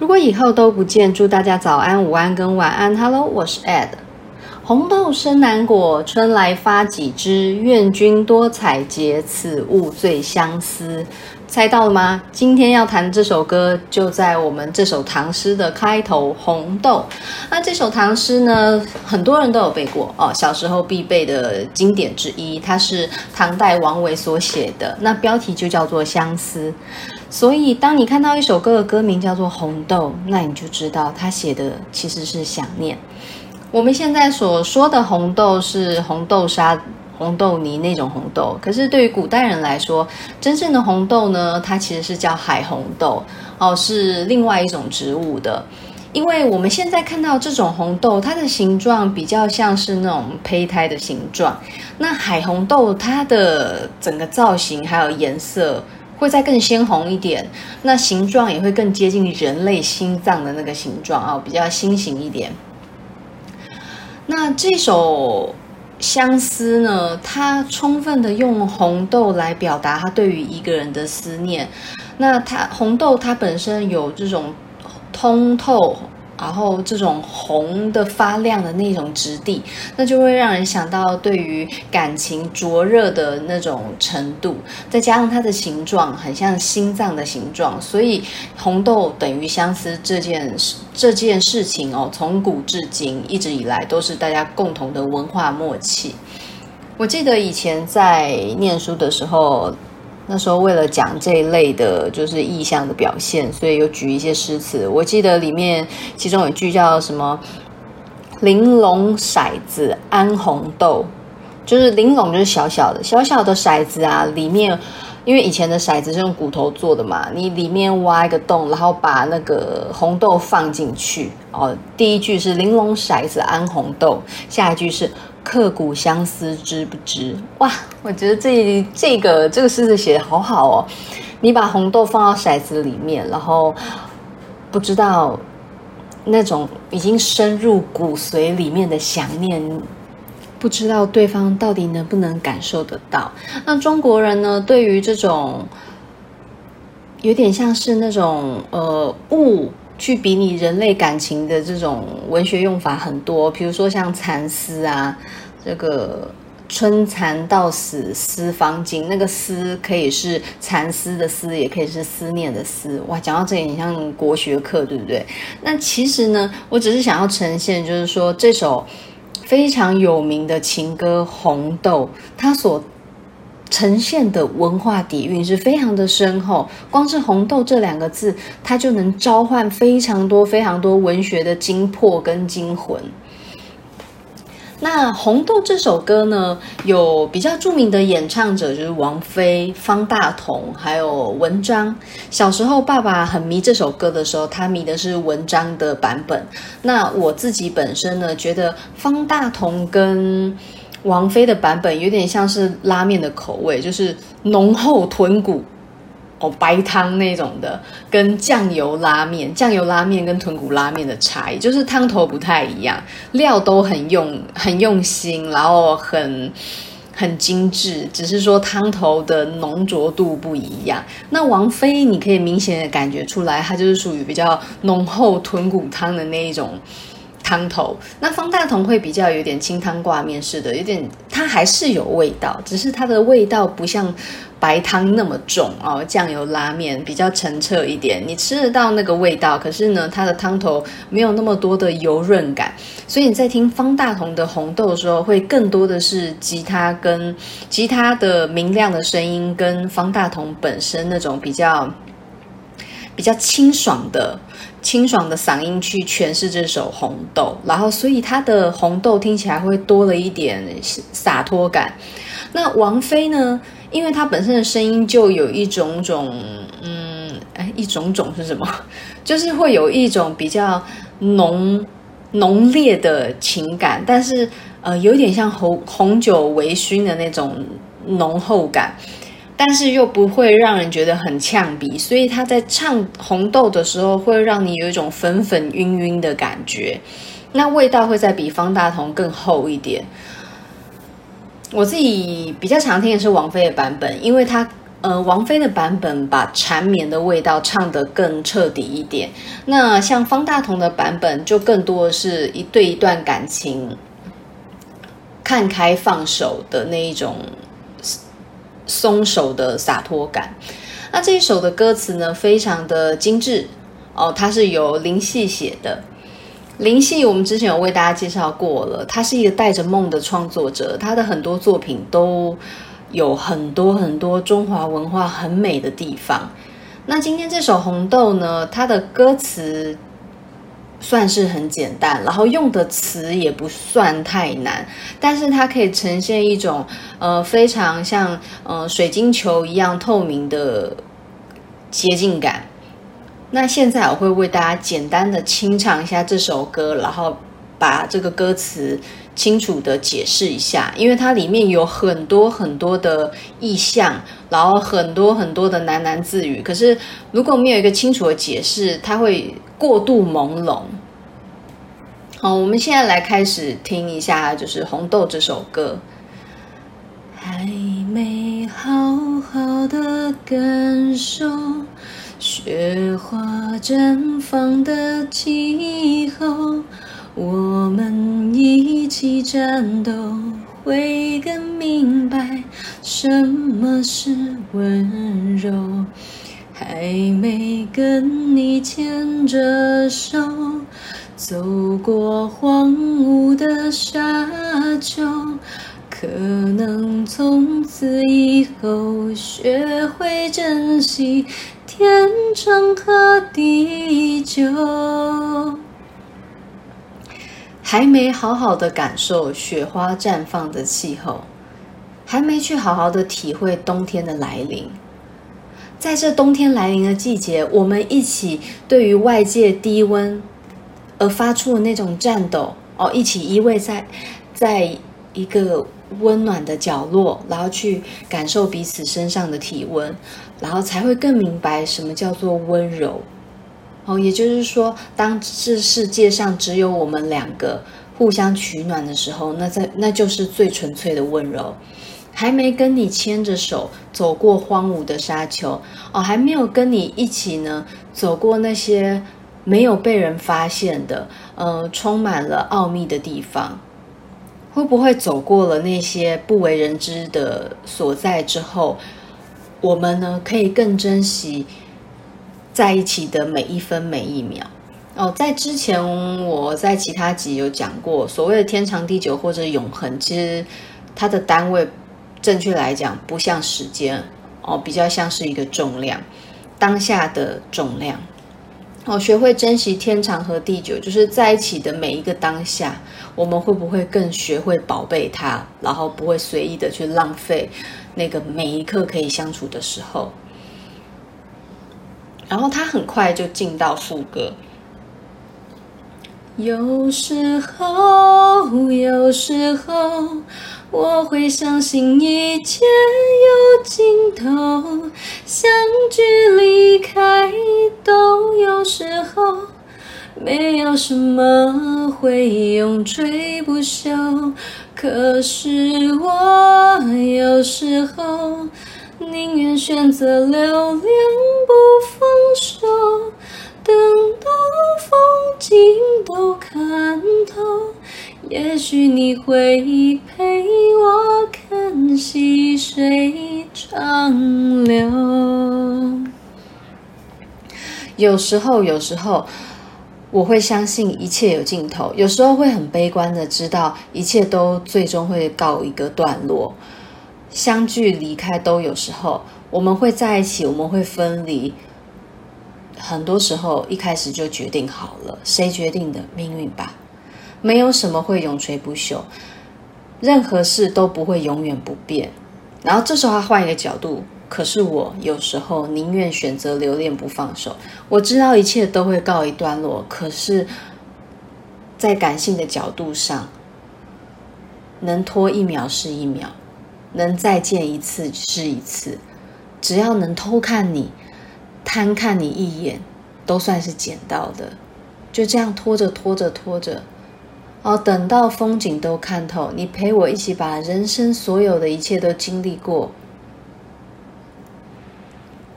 如果以后都不见，祝大家早安、午安跟晚安。Hello，我是 Ed。红豆生南国，春来发几枝。愿君多采撷，此物最相思。猜到了吗？今天要弹这首歌就在我们这首唐诗的开头《红豆》。那这首唐诗呢，很多人都有背过哦，小时候必背的经典之一。它是唐代王维所写的，那标题就叫做《相思》。所以，当你看到一首歌的歌名叫做《红豆》，那你就知道他写的其实是想念。我们现在所说的红豆是红豆沙、红豆泥那种红豆，可是对于古代人来说，真正的红豆呢，它其实是叫海红豆哦，是另外一种植物的。因为我们现在看到这种红豆，它的形状比较像是那种胚胎的形状。那海红豆它的整个造型还有颜色，会再更鲜红一点，那形状也会更接近人类心脏的那个形状啊，比较心形一点。那这首相思呢，它充分的用红豆来表达它对于一个人的思念。那它红豆它本身有这种通透。然后这种红的发亮的那种质地，那就会让人想到对于感情灼热的那种程度，再加上它的形状很像心脏的形状，所以红豆等于相思这件事这件事情哦，从古至今一直以来都是大家共同的文化默契。我记得以前在念书的时候。那时候为了讲这一类的，就是意象的表现，所以有举一些诗词。我记得里面其中有一句叫什么“玲珑骰子安红豆”，就是玲珑就是小小的小小的骰子啊，里面因为以前的骰子是用骨头做的嘛，你里面挖一个洞，然后把那个红豆放进去。哦，第一句是“玲珑骰子安红豆”，下一句是。刻骨相思知不知？哇，我觉得这这个这个诗词写得好好哦。你把红豆放到骰子里面，然后不知道那种已经深入骨髓里面的想念，不知道对方到底能不能感受得到。那中国人呢，对于这种有点像是那种呃物。去比拟人类感情的这种文学用法很多，比如说像蚕丝啊，这个春蚕到死丝方尽，那个丝可以是蚕丝的丝，也可以是思念的思。哇，讲到这里，很像国学课，对不对？那其实呢，我只是想要呈现，就是说这首非常有名的情歌《红豆》，它所。呈现的文化底蕴是非常的深厚，光是“红豆”这两个字，它就能召唤非常多、非常多文学的精魄跟精魂。那《红豆》这首歌呢，有比较著名的演唱者，就是王菲、方大同，还有文章。小时候，爸爸很迷这首歌的时候，他迷的是文章的版本。那我自己本身呢，觉得方大同跟王菲的版本有点像是拉面的口味，就是浓厚豚骨哦，白汤那种的，跟酱油拉面、酱油拉面跟豚骨拉面的差异，就是汤头不太一样，料都很用很用心，然后很很精致，只是说汤头的浓浊度不一样。那王菲你可以明显的感觉出来，它就是属于比较浓厚豚骨汤的那一种。汤头，那方大同会比较有点清汤挂面似的，有点它还是有味道，只是它的味道不像白汤那么重哦。酱油拉面比较澄澈一点，你吃得到那个味道，可是呢，它的汤头没有那么多的油润感，所以你在听方大同的红豆的时候，会更多的是吉他跟吉他的明亮的声音，跟方大同本身那种比较比较清爽的。清爽的嗓音去诠释这首红豆，然后所以他的红豆听起来会多了一点洒脱感。那王菲呢？因为她本身的声音就有一种种，嗯，哎，一种种是什么？就是会有一种比较浓浓烈的情感，但是呃，有点像红红酒微醺的那种浓厚感。但是又不会让人觉得很呛鼻，所以他在唱《红豆》的时候，会让你有一种粉粉晕晕的感觉。那味道会再比方大同更厚一点。我自己比较常听的是王菲的版本，因为他呃，王菲的版本把缠绵的味道唱得更彻底一点。那像方大同的版本，就更多的是一对一段感情，看开放手的那一种松手的洒脱感。那这一首的歌词呢，非常的精致哦，它是由林夕写的。林夕我们之前有为大家介绍过了，他是一个带着梦的创作者，他的很多作品都有很多很多中华文化很美的地方。那今天这首《红豆》呢，它的歌词算是很简单，然后用的词也不算太难，但是它可以呈现一种呃非常像呃水晶球一样透明的接近感。那现在我会为大家简单的清唱一下这首歌，然后把这个歌词清楚的解释一下，因为它里面有很多很多的意象，然后很多很多的喃喃自语。可是如果没有一个清楚的解释，它会过度朦胧。好，我们现在来开始听一下，就是《红豆》这首歌。还没好好的感受雪花绽放的气候，我们一起战斗，会更明白什么是温柔。还没跟你牵着手，走过荒芜的沙丘，可能从此以后学会珍惜。天长和地久，还没好好的感受雪花绽放的气候，还没去好好的体会冬天的来临。在这冬天来临的季节，我们一起对于外界低温而发出的那种颤抖哦，一起依偎在在一个温暖的角落，然后去感受彼此身上的体温。然后才会更明白什么叫做温柔，哦，也就是说，当这世界上只有我们两个互相取暖的时候，那在那就是最纯粹的温柔。还没跟你牵着手走过荒芜的沙丘，哦，还没有跟你一起呢走过那些没有被人发现的，呃，充满了奥秘的地方，会不会走过了那些不为人知的所在之后？我们呢，可以更珍惜在一起的每一分每一秒哦。在之前我在其他集有讲过，所谓的天长地久或者永恒，其实它的单位，正确来讲不像时间哦，比较像是一个重量，当下的重量哦。学会珍惜天长和地久，就是在一起的每一个当下，我们会不会更学会宝贝它，然后不会随意的去浪费。那个每一刻可以相处的时候，然后他很快就进到副歌。有时候，有时候，我会相信一切有尽头，相聚离开都有时候，没有什么会永垂不朽。可是我有时候宁愿选择留恋不放手，等到风景都看透，也许你会陪我看细水长流。有时候，有时候。我会相信一切有尽头，有时候会很悲观的知道一切都最终会告一个段落，相聚离开都有时候，我们会在一起，我们会分离，很多时候一开始就决定好了，谁决定的？命运吧，没有什么会永垂不朽，任何事都不会永远不变。然后这时候他换一个角度。可是我有时候宁愿选择留恋不放手。我知道一切都会告一段落，可是，在感性的角度上，能拖一秒是一秒，能再见一次是一次。只要能偷看你、贪看你一眼，都算是捡到的。就这样拖着拖着拖着，哦，等到风景都看透，你陪我一起把人生所有的一切都经历过。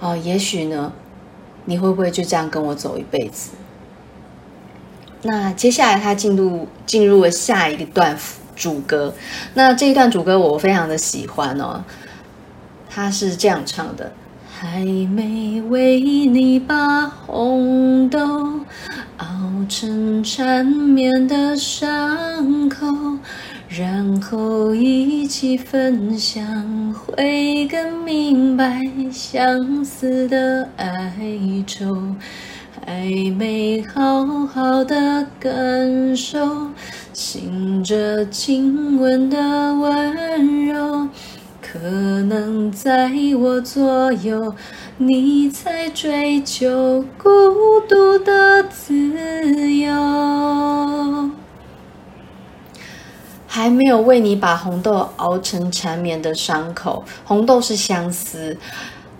哦，也许呢，你会不会就这样跟我走一辈子？那接下来他进入进入了下一个段主歌，那这一段主歌我非常的喜欢哦，他是这样唱的：还没为你把红豆熬成缠绵的伤口。然后一起分享，会更明白相思的哀愁。还没好好的感受，醒着亲吻的温柔，可能在我左右，你在追求孤独的自由。还没有为你把红豆熬成缠绵的伤口，红豆是相思，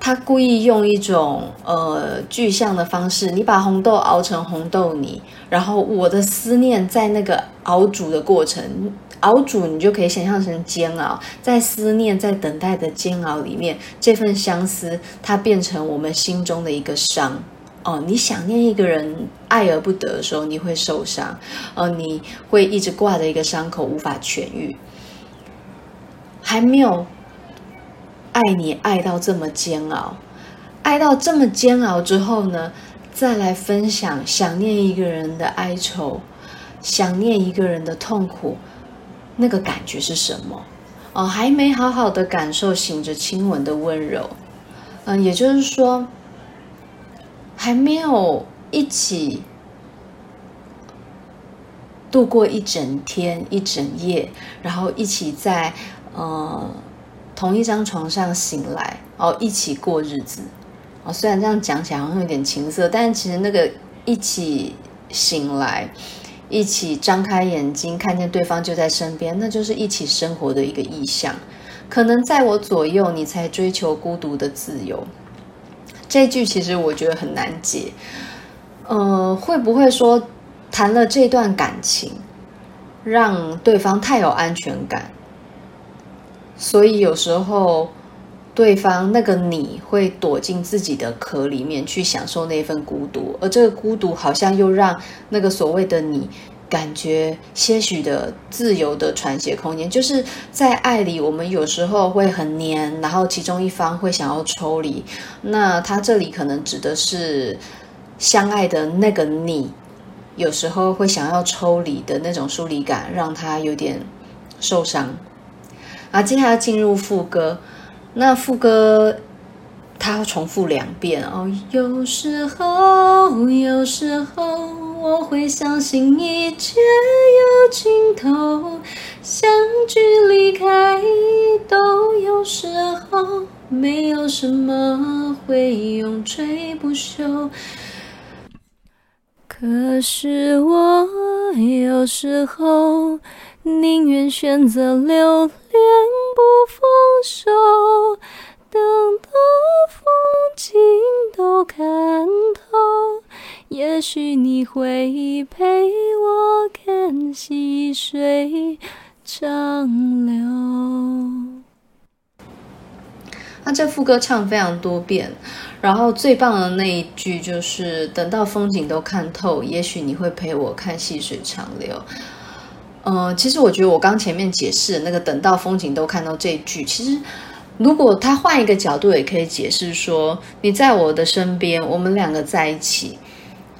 他故意用一种呃具象的方式，你把红豆熬成红豆泥，然后我的思念在那个熬煮的过程，熬煮你就可以想象成煎熬，在思念在等待的煎熬里面，这份相思它变成我们心中的一个伤。哦，你想念一个人，爱而不得的时候，你会受伤，哦，你会一直挂着一个伤。口，无法痊愈。还没有爱你爱到这么煎熬，爱到这么煎熬之后呢，再来分享想念一个人的哀愁，想念一个人的痛苦，那个感觉是什么？哦，还没好好的感受醒着亲吻的温柔，嗯，也就是说。还没有一起度过一整天一整夜，然后一起在呃同一张床上醒来，哦，一起过日子。哦，虽然这样讲起来好像有点情色，但其实那个一起醒来，一起张开眼睛看见对方就在身边，那就是一起生活的一个意象。可能在我左右，你才追求孤独的自由。这句其实我觉得很难解，呃，会不会说谈了这段感情，让对方太有安全感，所以有时候对方那个你会躲进自己的壳里面去享受那份孤独，而这个孤独好像又让那个所谓的你。感觉些许的自由的喘息空间，就是在爱里，我们有时候会很黏，然后其中一方会想要抽离。那他这里可能指的是相爱的那个你，有时候会想要抽离的那种疏离感，让他有点受伤。啊，接下来进入副歌，那副歌他要重复两遍哦，有时候，有时候。我会相信一切有尽头，相聚离开都有时候，没有什么会永垂不朽。可是我有时候宁愿选择留恋放手，等到风景都看透。也许你会陪我看细水长流。那这副歌唱非常多遍，然后最棒的那一句就是“等到风景都看透，也许你会陪我看细水长流。”呃，其实我觉得我刚前面解释的那个“等到风景都看到”这一句，其实如果他换一个角度，也可以解释说：你在我的身边，我们两个在一起。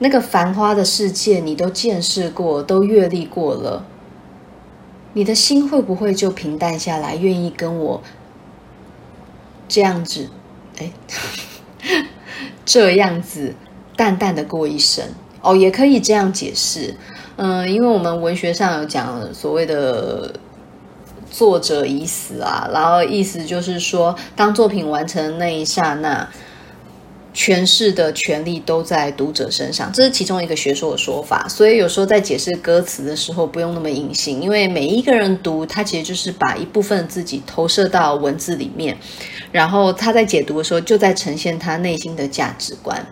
那个繁花的世界，你都见识过，都阅历过了，你的心会不会就平淡下来，愿意跟我这样子，哎，这样子淡淡的过一生？哦，也可以这样解释，嗯，因为我们文学上有讲所谓的作者已死啊，然后意思就是说，当作品完成的那一刹那。诠释的权利都在读者身上，这是其中一个学说的说法。所以有时候在解释歌词的时候，不用那么隐性，因为每一个人读，他其实就是把一部分自己投射到文字里面，然后他在解读的时候，就在呈现他内心的价值观。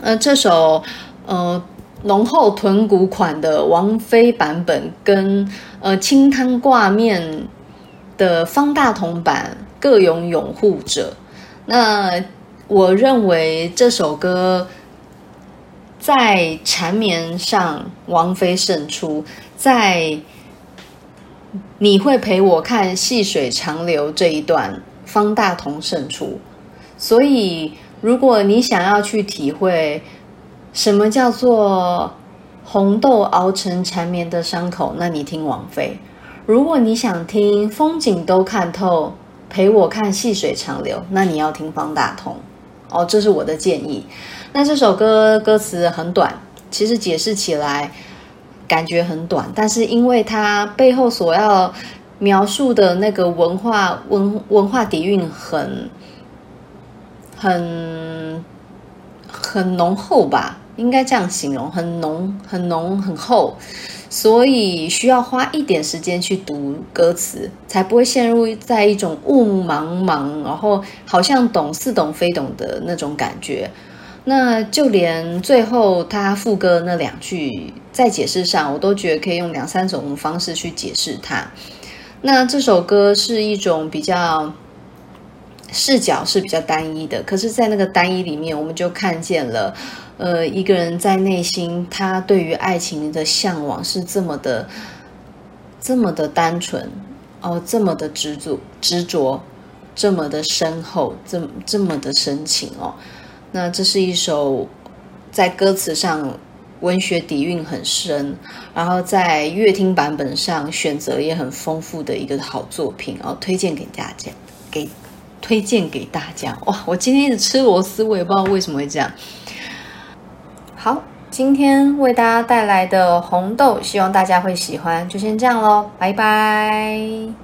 呃，这首呃浓厚豚骨款的王菲版本，跟呃清汤挂面的方大同版各有拥护者。那我认为这首歌在缠绵上，王菲胜出；在你会陪我看细水长流这一段，方大同胜出。所以，如果你想要去体会什么叫做红豆熬成缠绵的伤口，那你听王菲；如果你想听风景都看透，陪我看细水长流，那你要听方大同。哦，这是我的建议。那这首歌歌词很短，其实解释起来感觉很短，但是因为它背后所要描述的那个文化文文化底蕴很很很浓厚吧，应该这样形容，很浓很浓很厚。所以需要花一点时间去读歌词，才不会陷入在一种雾茫茫，然后好像懂似懂非懂的那种感觉。那就连最后他副歌那两句，在解释上，我都觉得可以用两三种方式去解释它。那这首歌是一种比较视角是比较单一的，可是，在那个单一里面，我们就看见了。呃，一个人在内心，他对于爱情的向往是这么的、这么的单纯哦，这么的执着、执着，这么的深厚，这这么的深情哦。那这是一首在歌词上文学底蕴很深，然后在乐听版本上选择也很丰富的一个好作品哦，推荐给大家，给推荐给大家。哇，我今天一直吃螺丝，我也不知道为什么会这样。好，今天为大家带来的红豆，希望大家会喜欢。就先这样喽，拜拜。